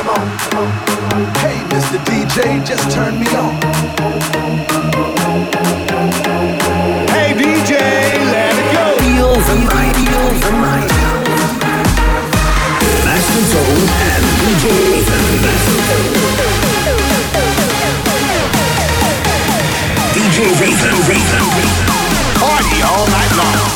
come on. Hey, Mr. DJ, just turn me on. Hey, DJ, let it go. Feel the night, feel the night. Master Zone and DJ Ethan. DJ Ethan, Ethan, Party all night long.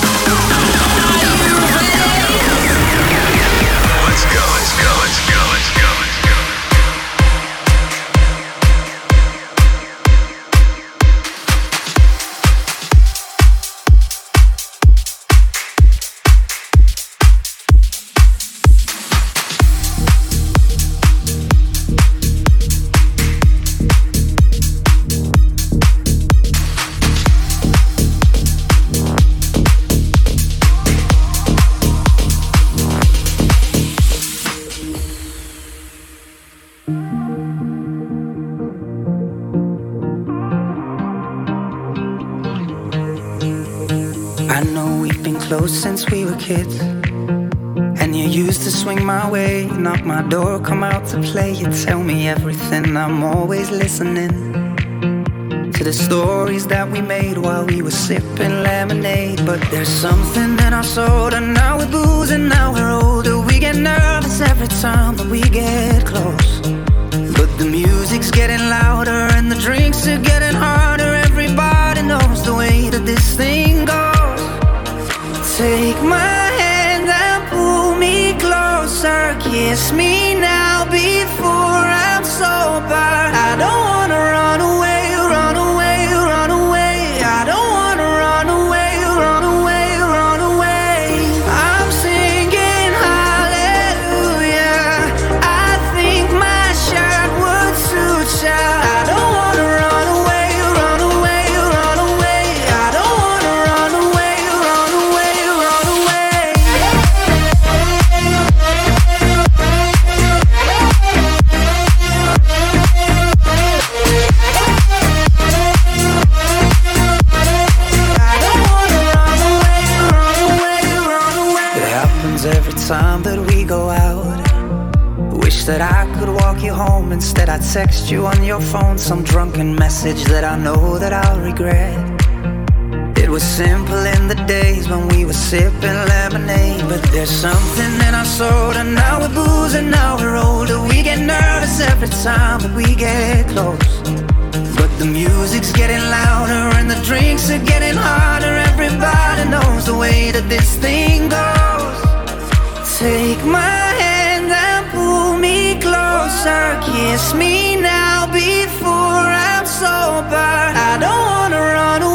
My door, come out to play. You tell me everything. I'm always listening to the stories that we made while we were sipping lemonade. But there's something in our soul, and now we're boozing, now we're older. We get nervous every time that we get close. But the music's getting louder, and the drinks are getting harder. Everybody knows the way that this thing goes. Take my kiss me now before I'm sober. I don't text you home instead, I texted you on your phone some drunken message that I know that I'll regret. It was simple in the days when we were sipping lemonade, but there's something in our soul, and now we're booze and now we're older. We get nervous every time that we get close. But the music's getting louder and the drinks are getting harder. Everybody knows the way that this thing goes. Take my closer, kiss me now before I'm sober. I don't wanna run away,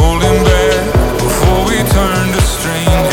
holding back before we turn to strangers.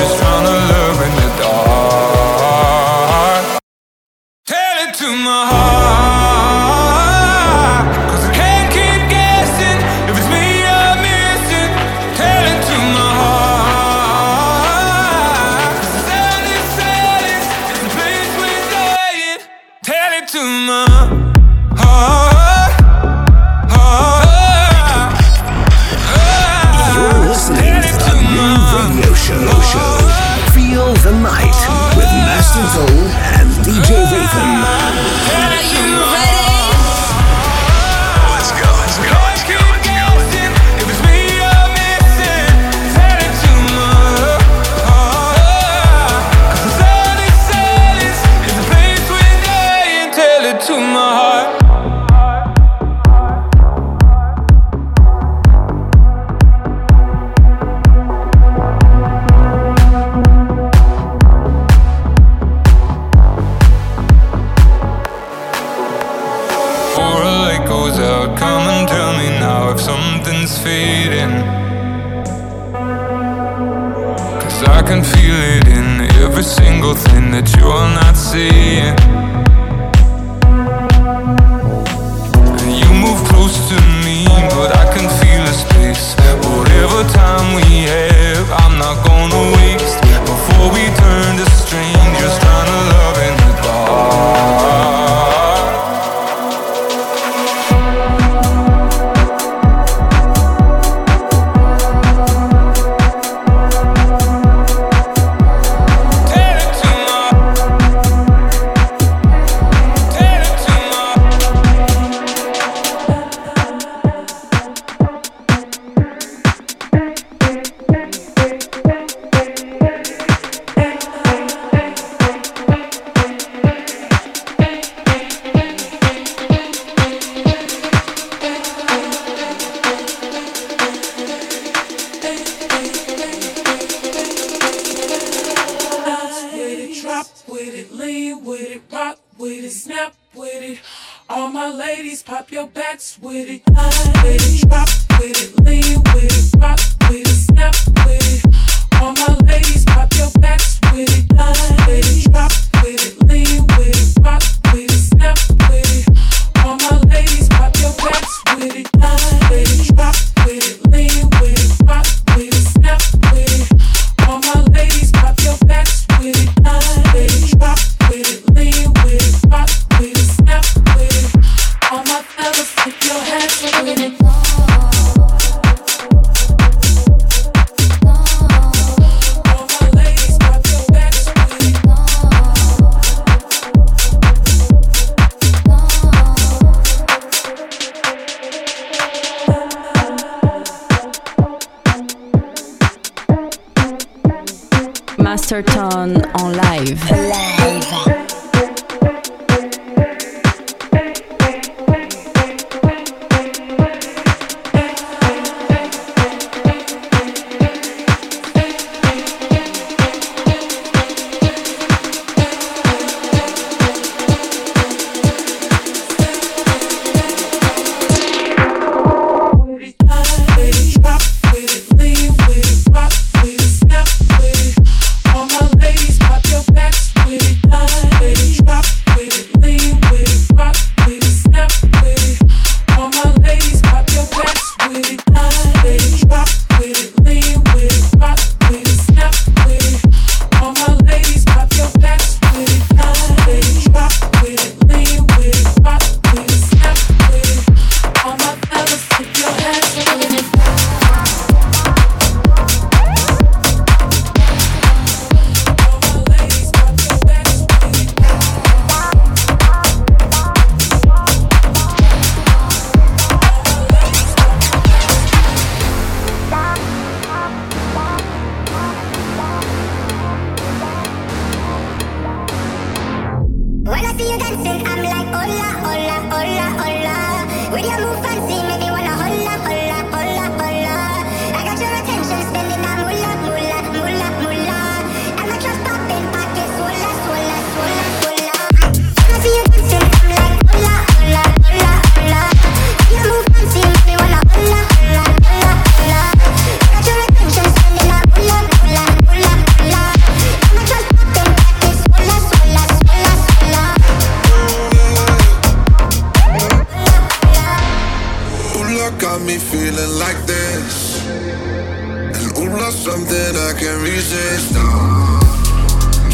me feeling like this. And ooh, not something I can't resist. Oh,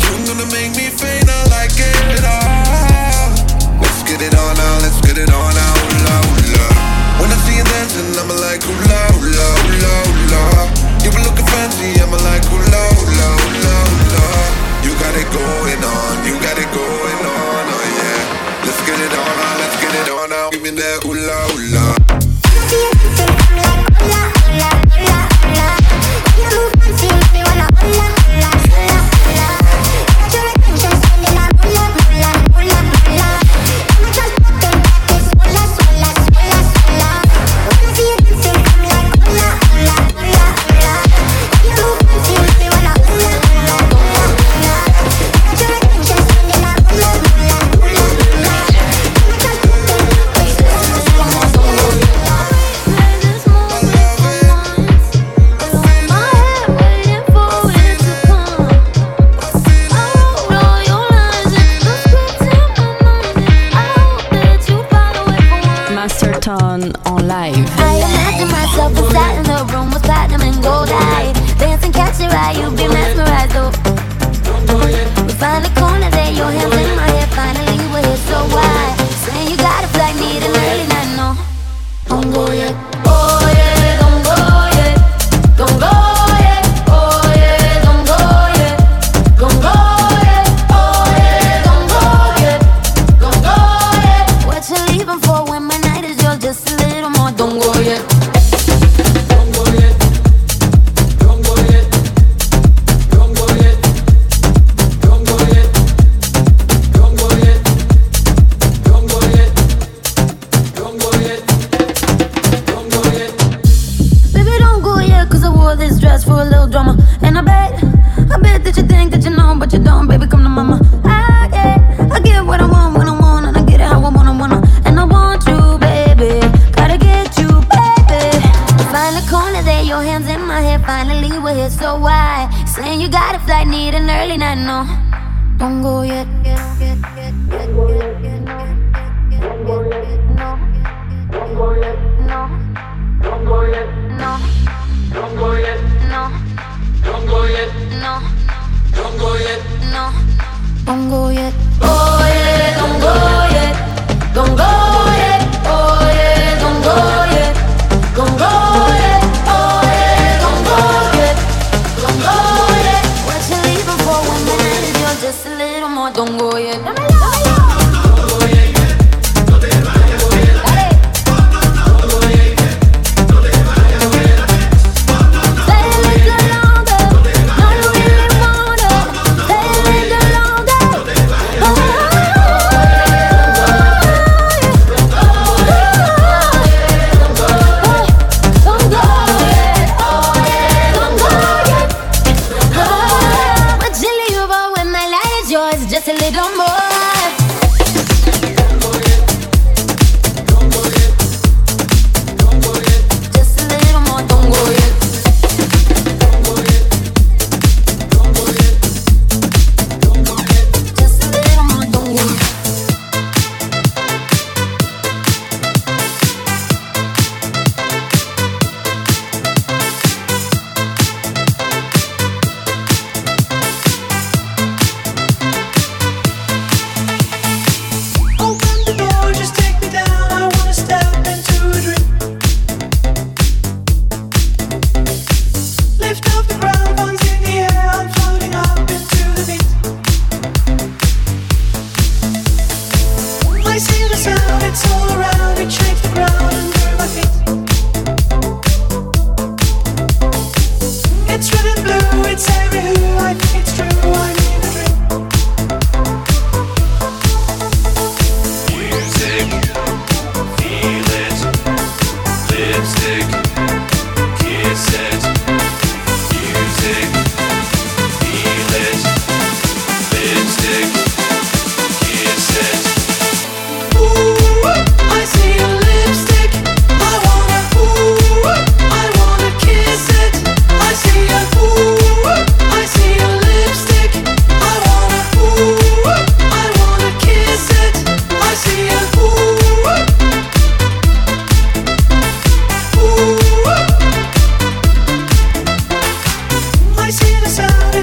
you're gonna make me feel. yet. No. Don't go yet. No. Don't go yet. No. Don't go yet. No. Don't go yet. No. Don't go yet.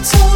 it's all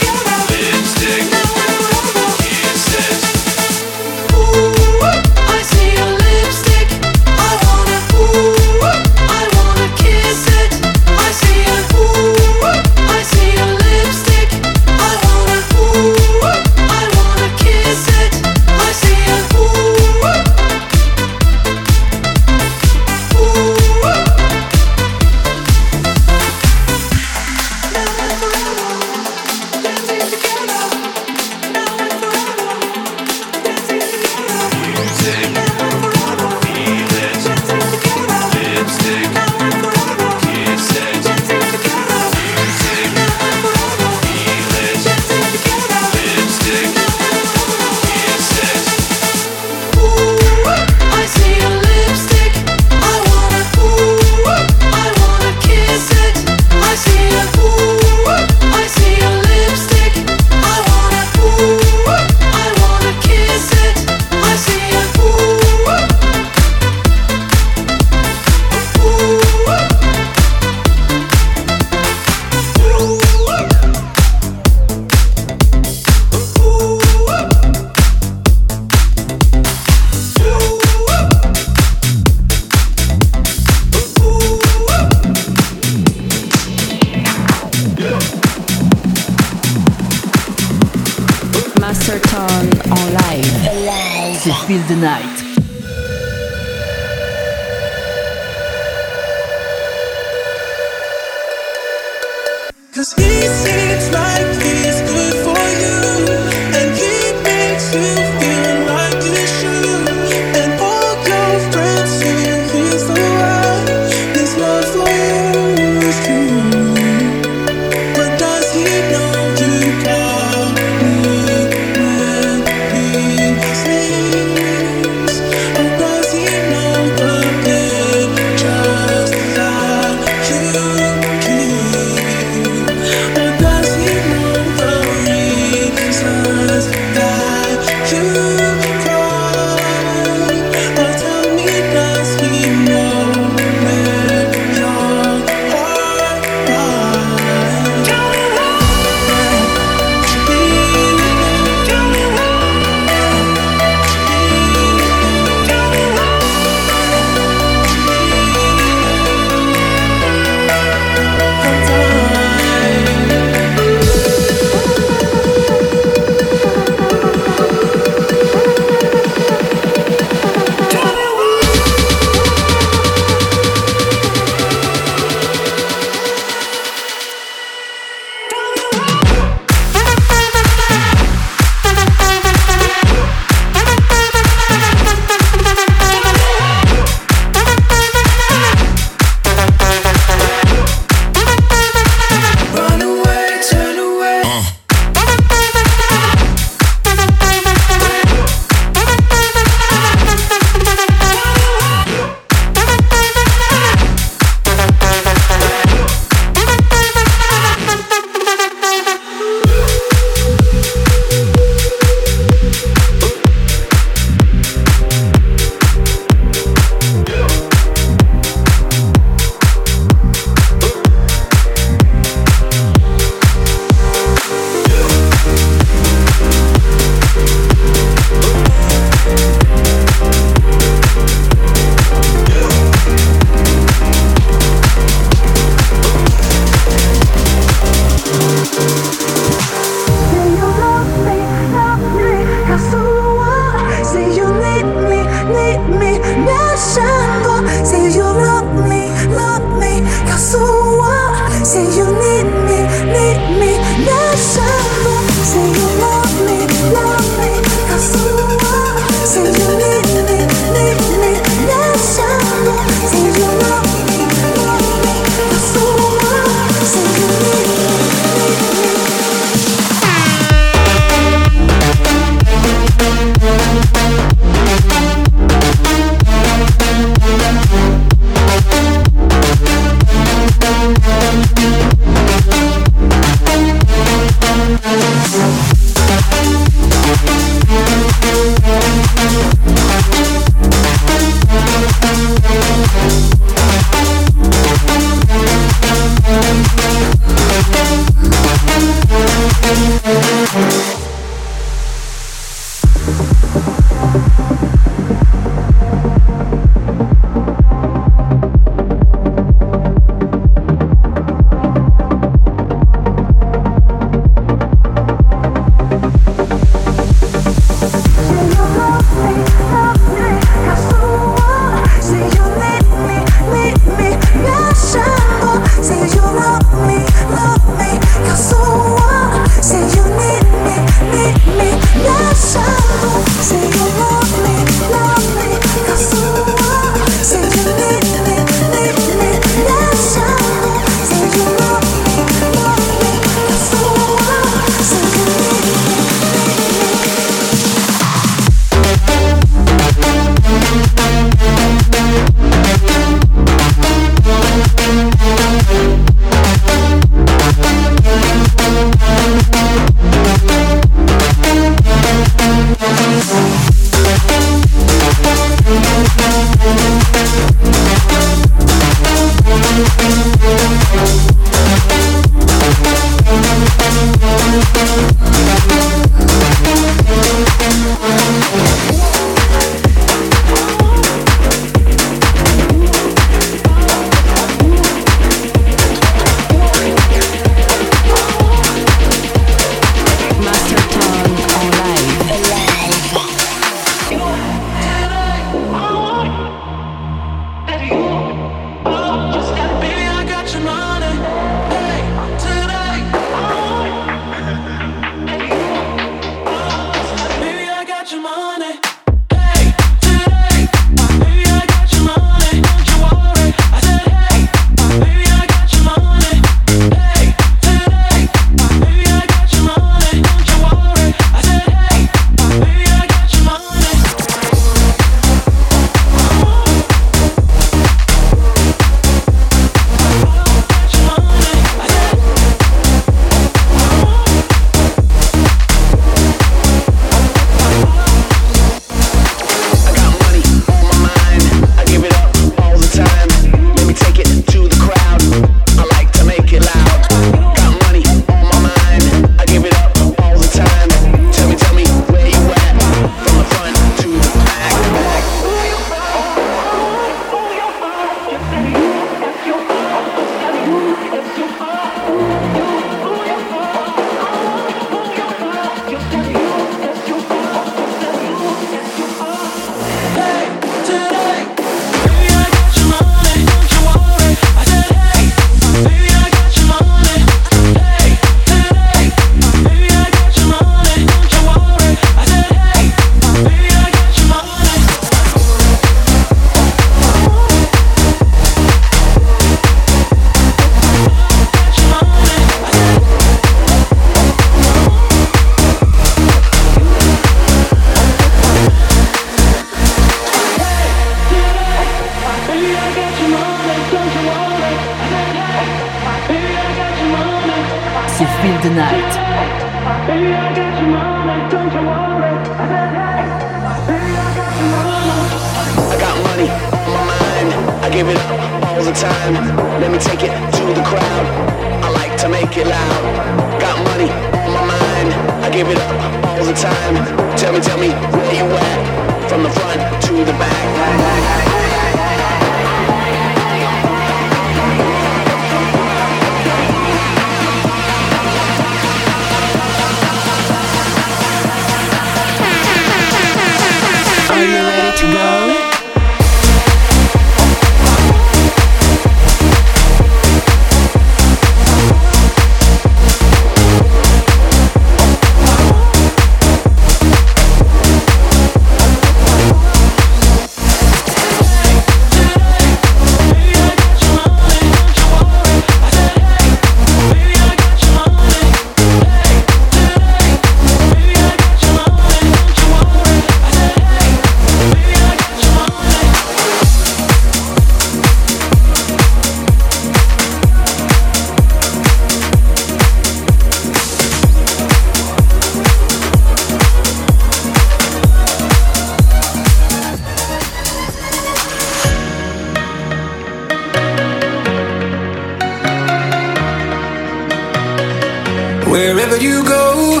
you go,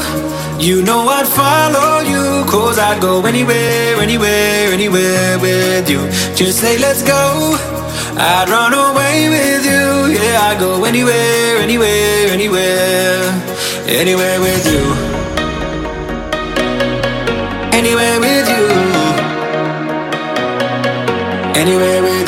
you know I'd follow you. Cause I'd go anywhere, anywhere, anywhere with you. Just say, let's go. I'd run away with you. Yeah, I'd go anywhere, anywhere, anywhere. Anywhere with you. Anywhere with you. Anywhere with you.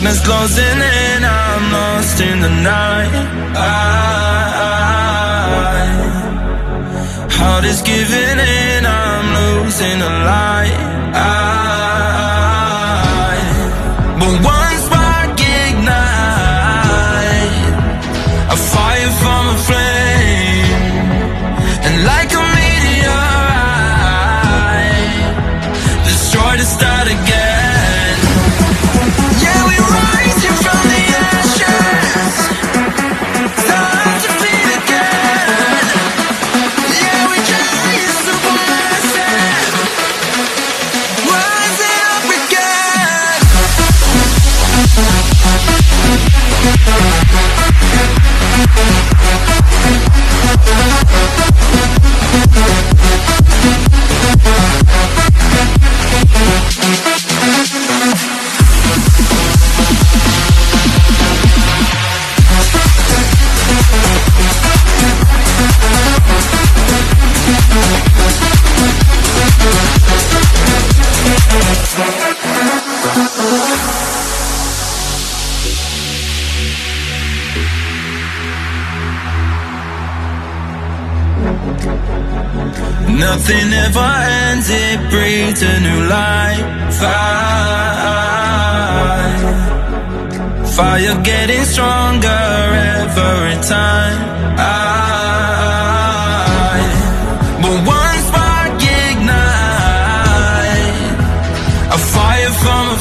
darkness closing in, I'm lost in the night. never ends, it breathes a new life. I, fire getting stronger every time. I, but one spark ignites a fire from a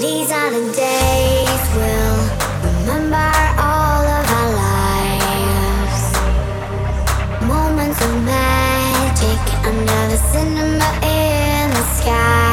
These are the days we'll remember all of our lives. Moments of magic cinema in the sky.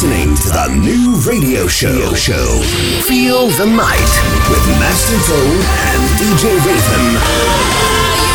listening to the new radio show. show. Feel the night with Master Zone and DJ Raven.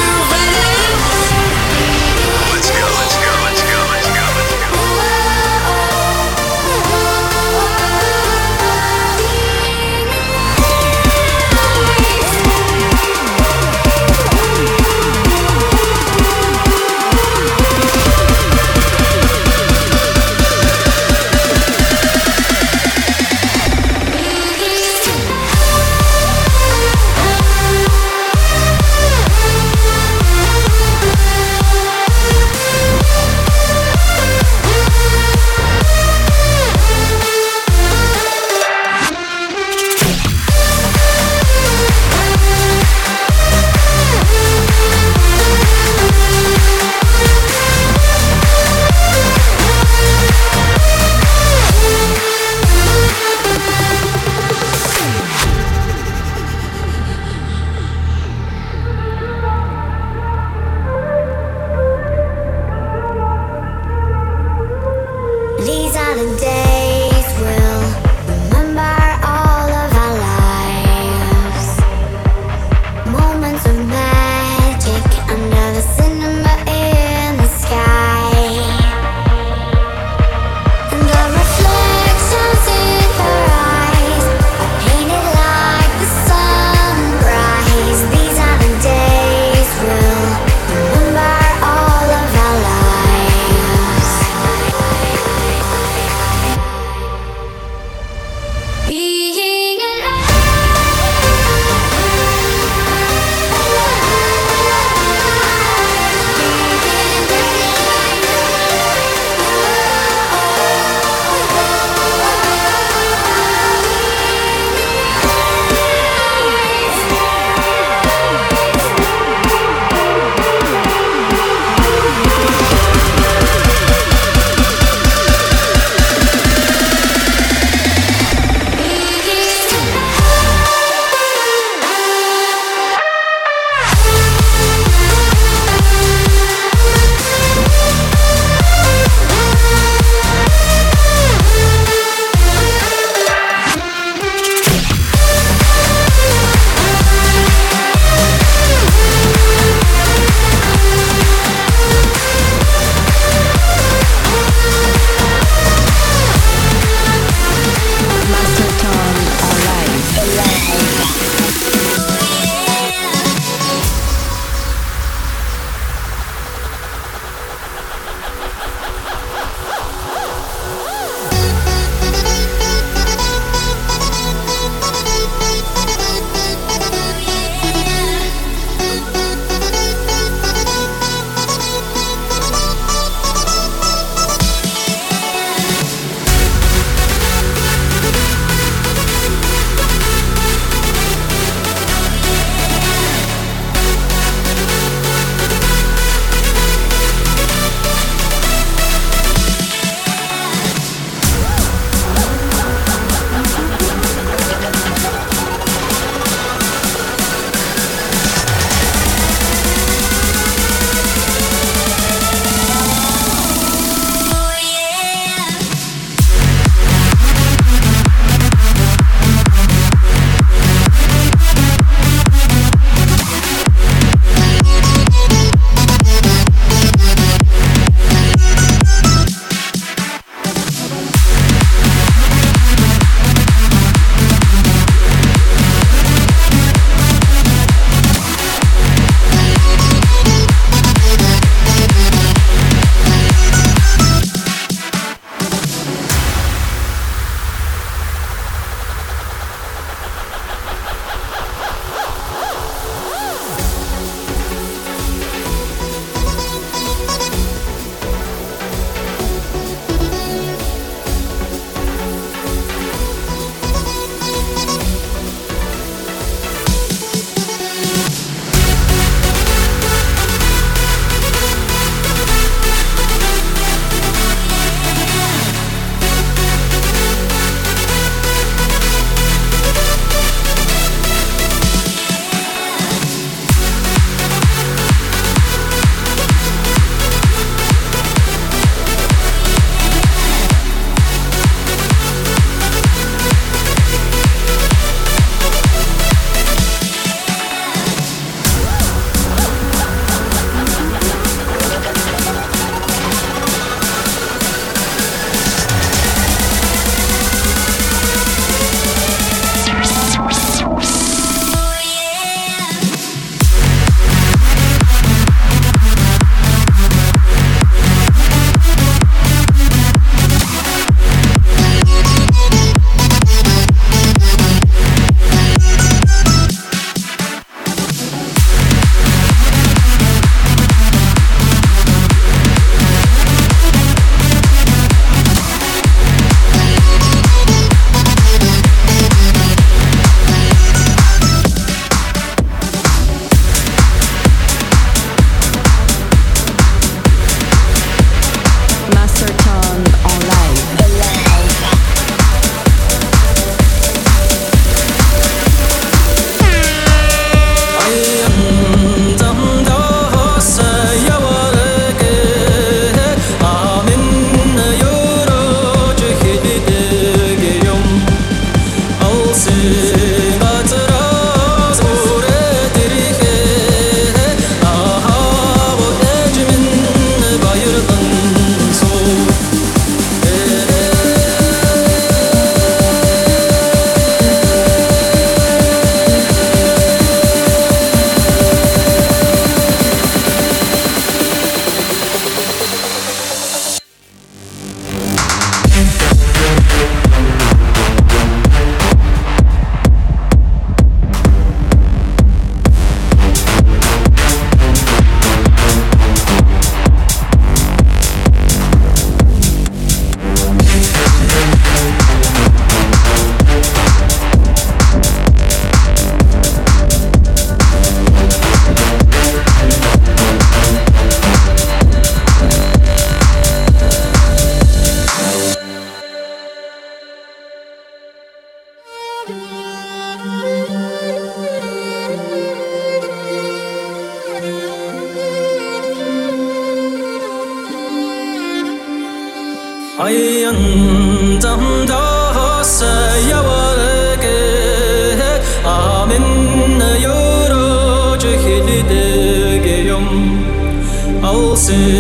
say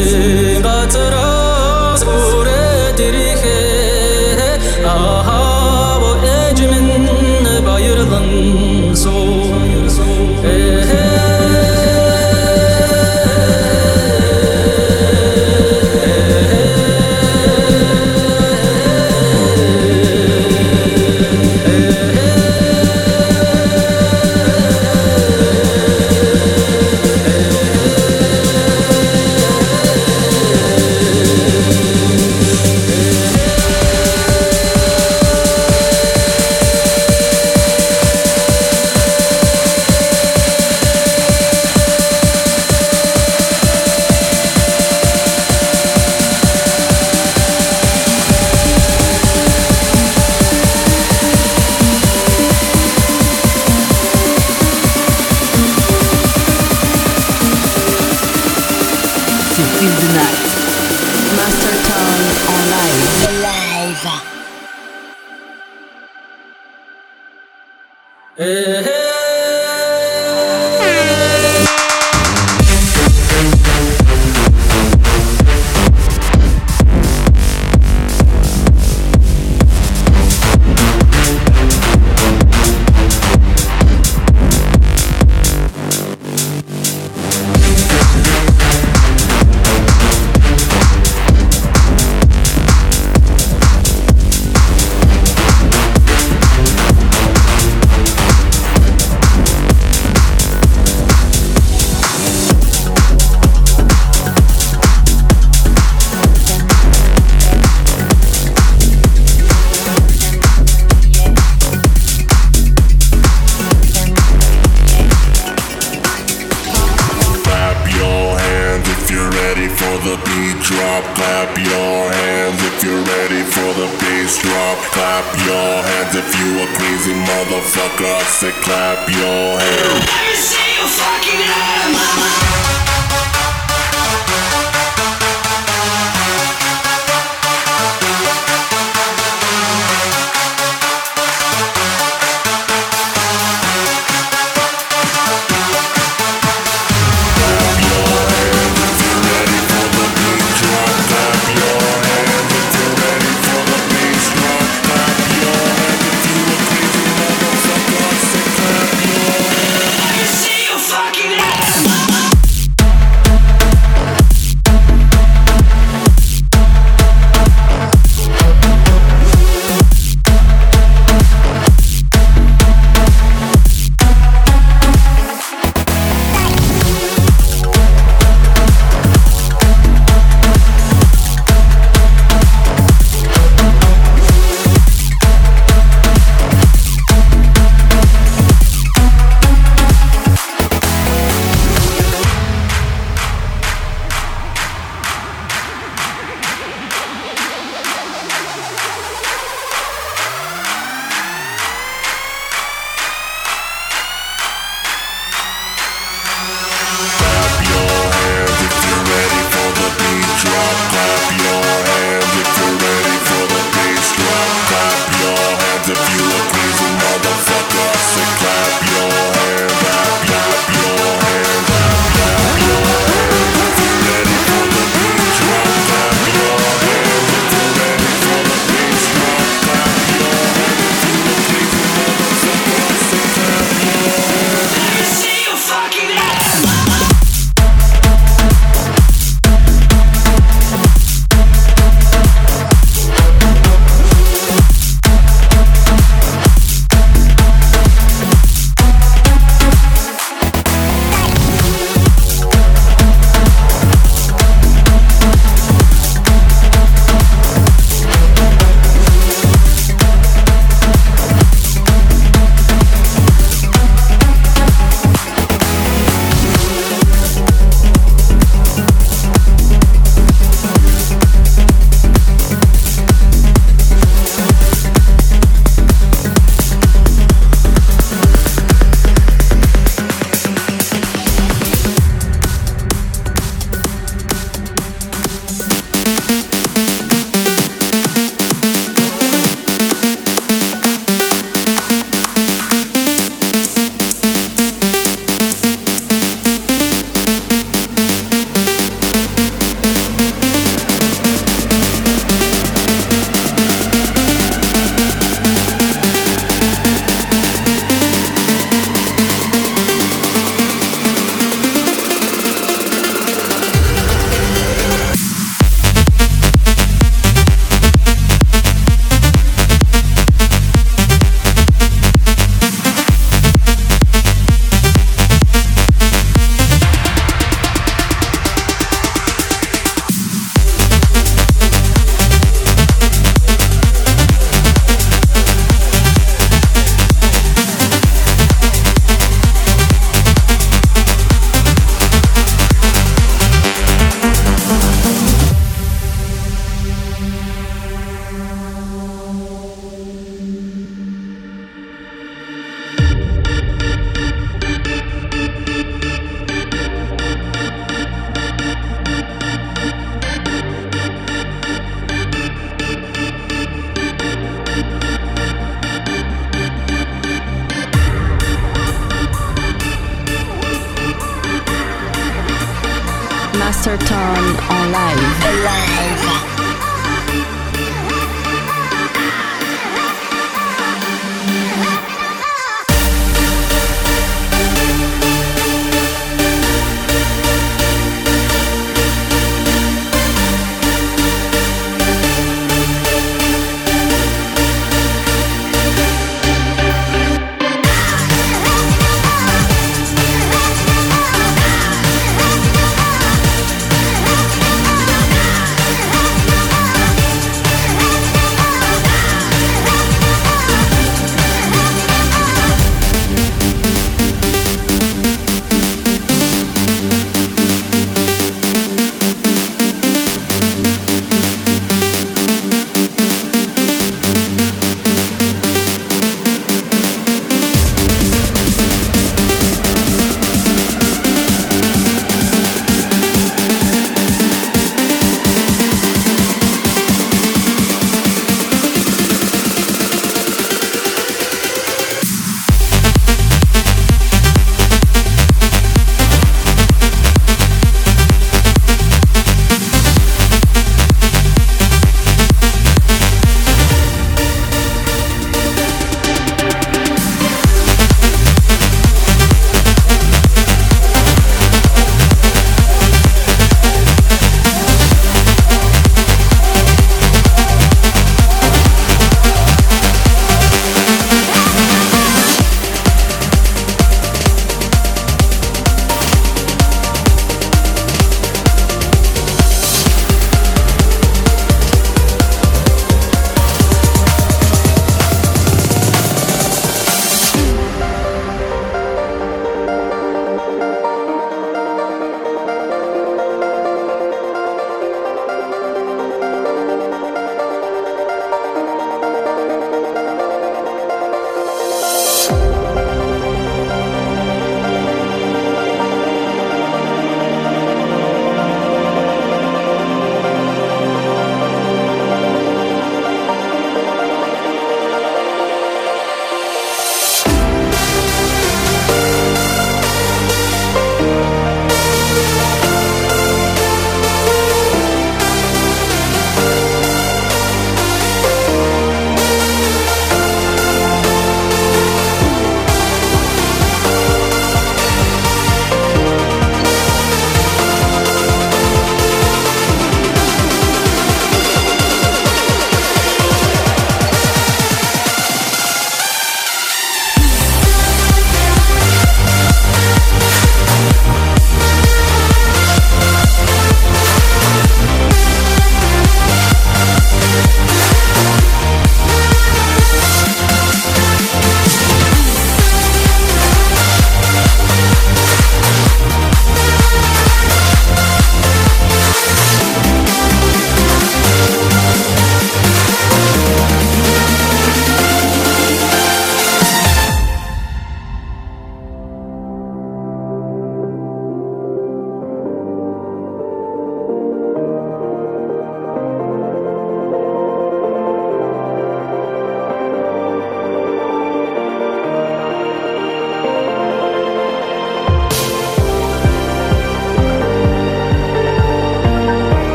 beat drop, clap your hands if you're ready for the bass drop. Clap your hands if you a crazy motherfucker. I say clap your hands. Let me see your fucking name.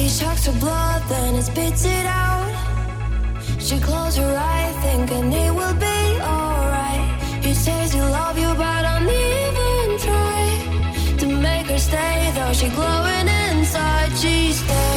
He chucks her blood, then it spits it out. She closes her eyes, thinking it will be alright. He says he love you, but I'll even try to make her stay. Though she glowing inside, she's dead.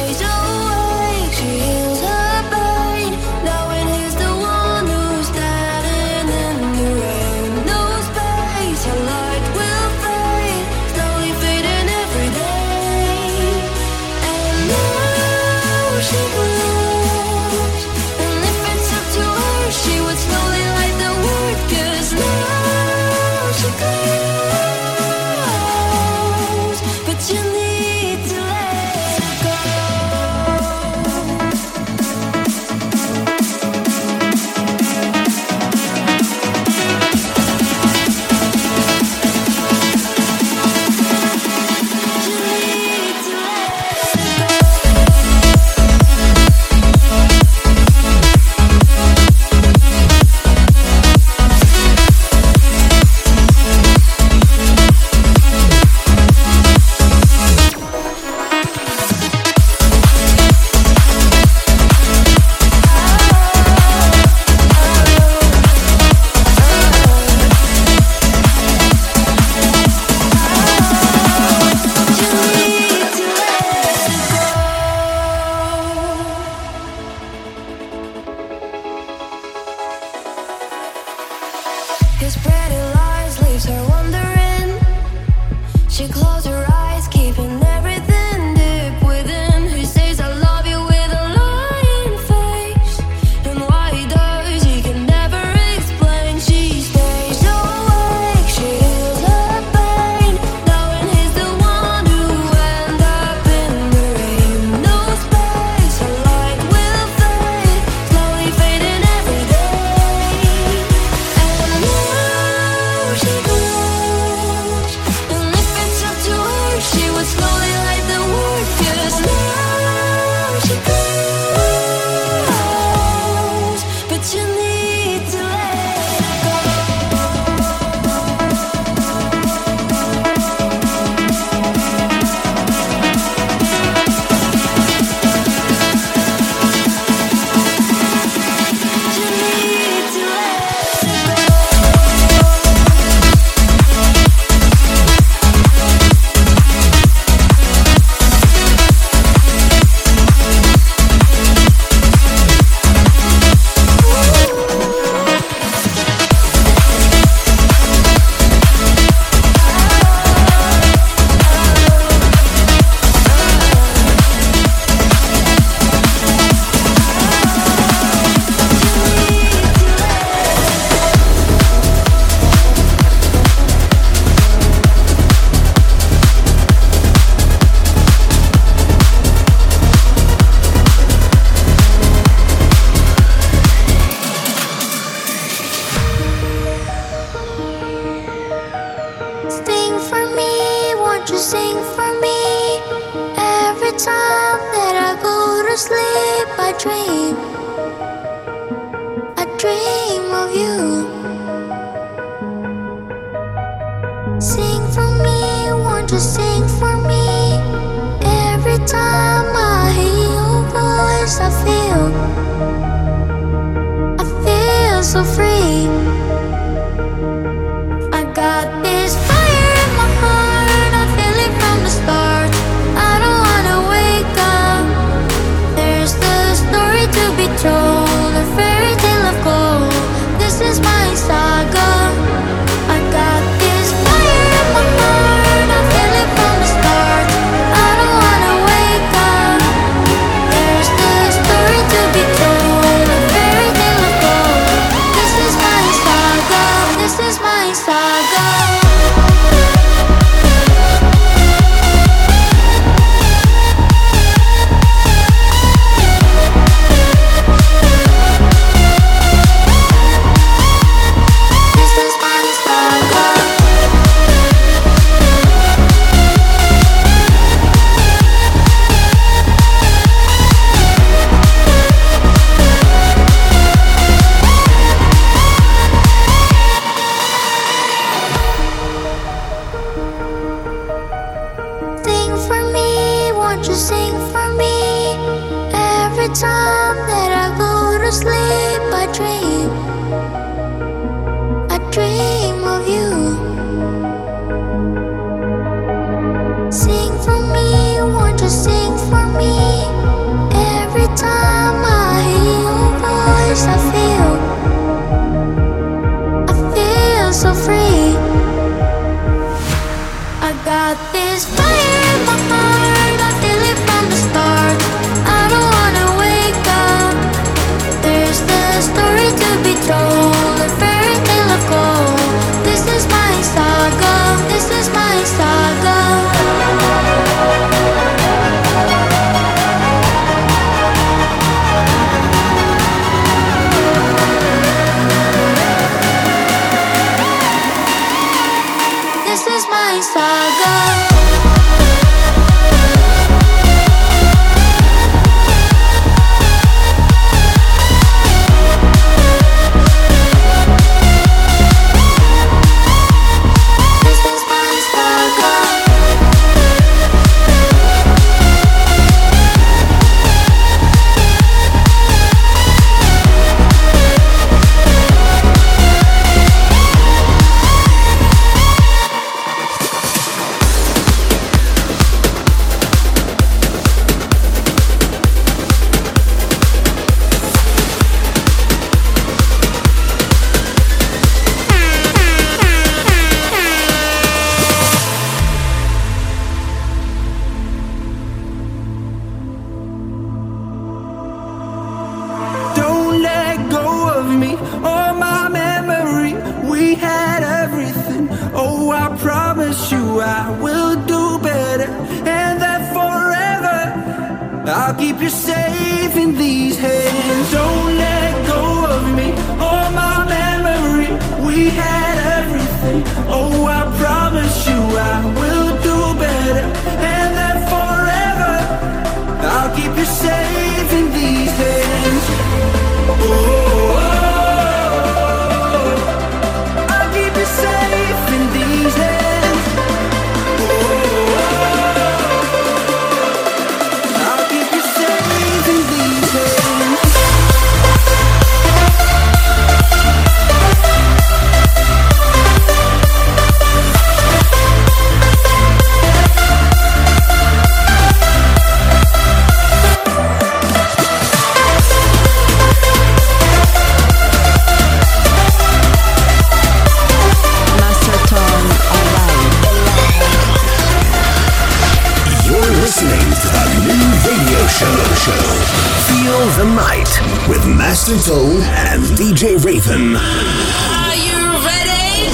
With Master Tone and DJ Raven. Are you ready?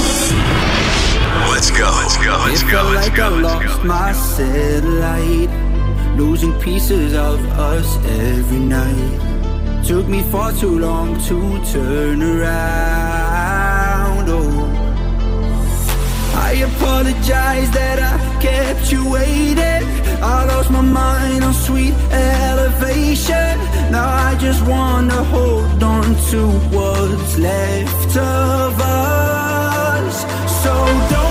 Let's go. Let's go. Let's It go. felt Let's like go. I Let's lost go. my satellite, losing pieces of us every night. Took me far too long to turn around. Oh, I apologize that I kept you waiting. I lost my mind on sweet elevation. Now I just wanna hold on to what's left of us. So don't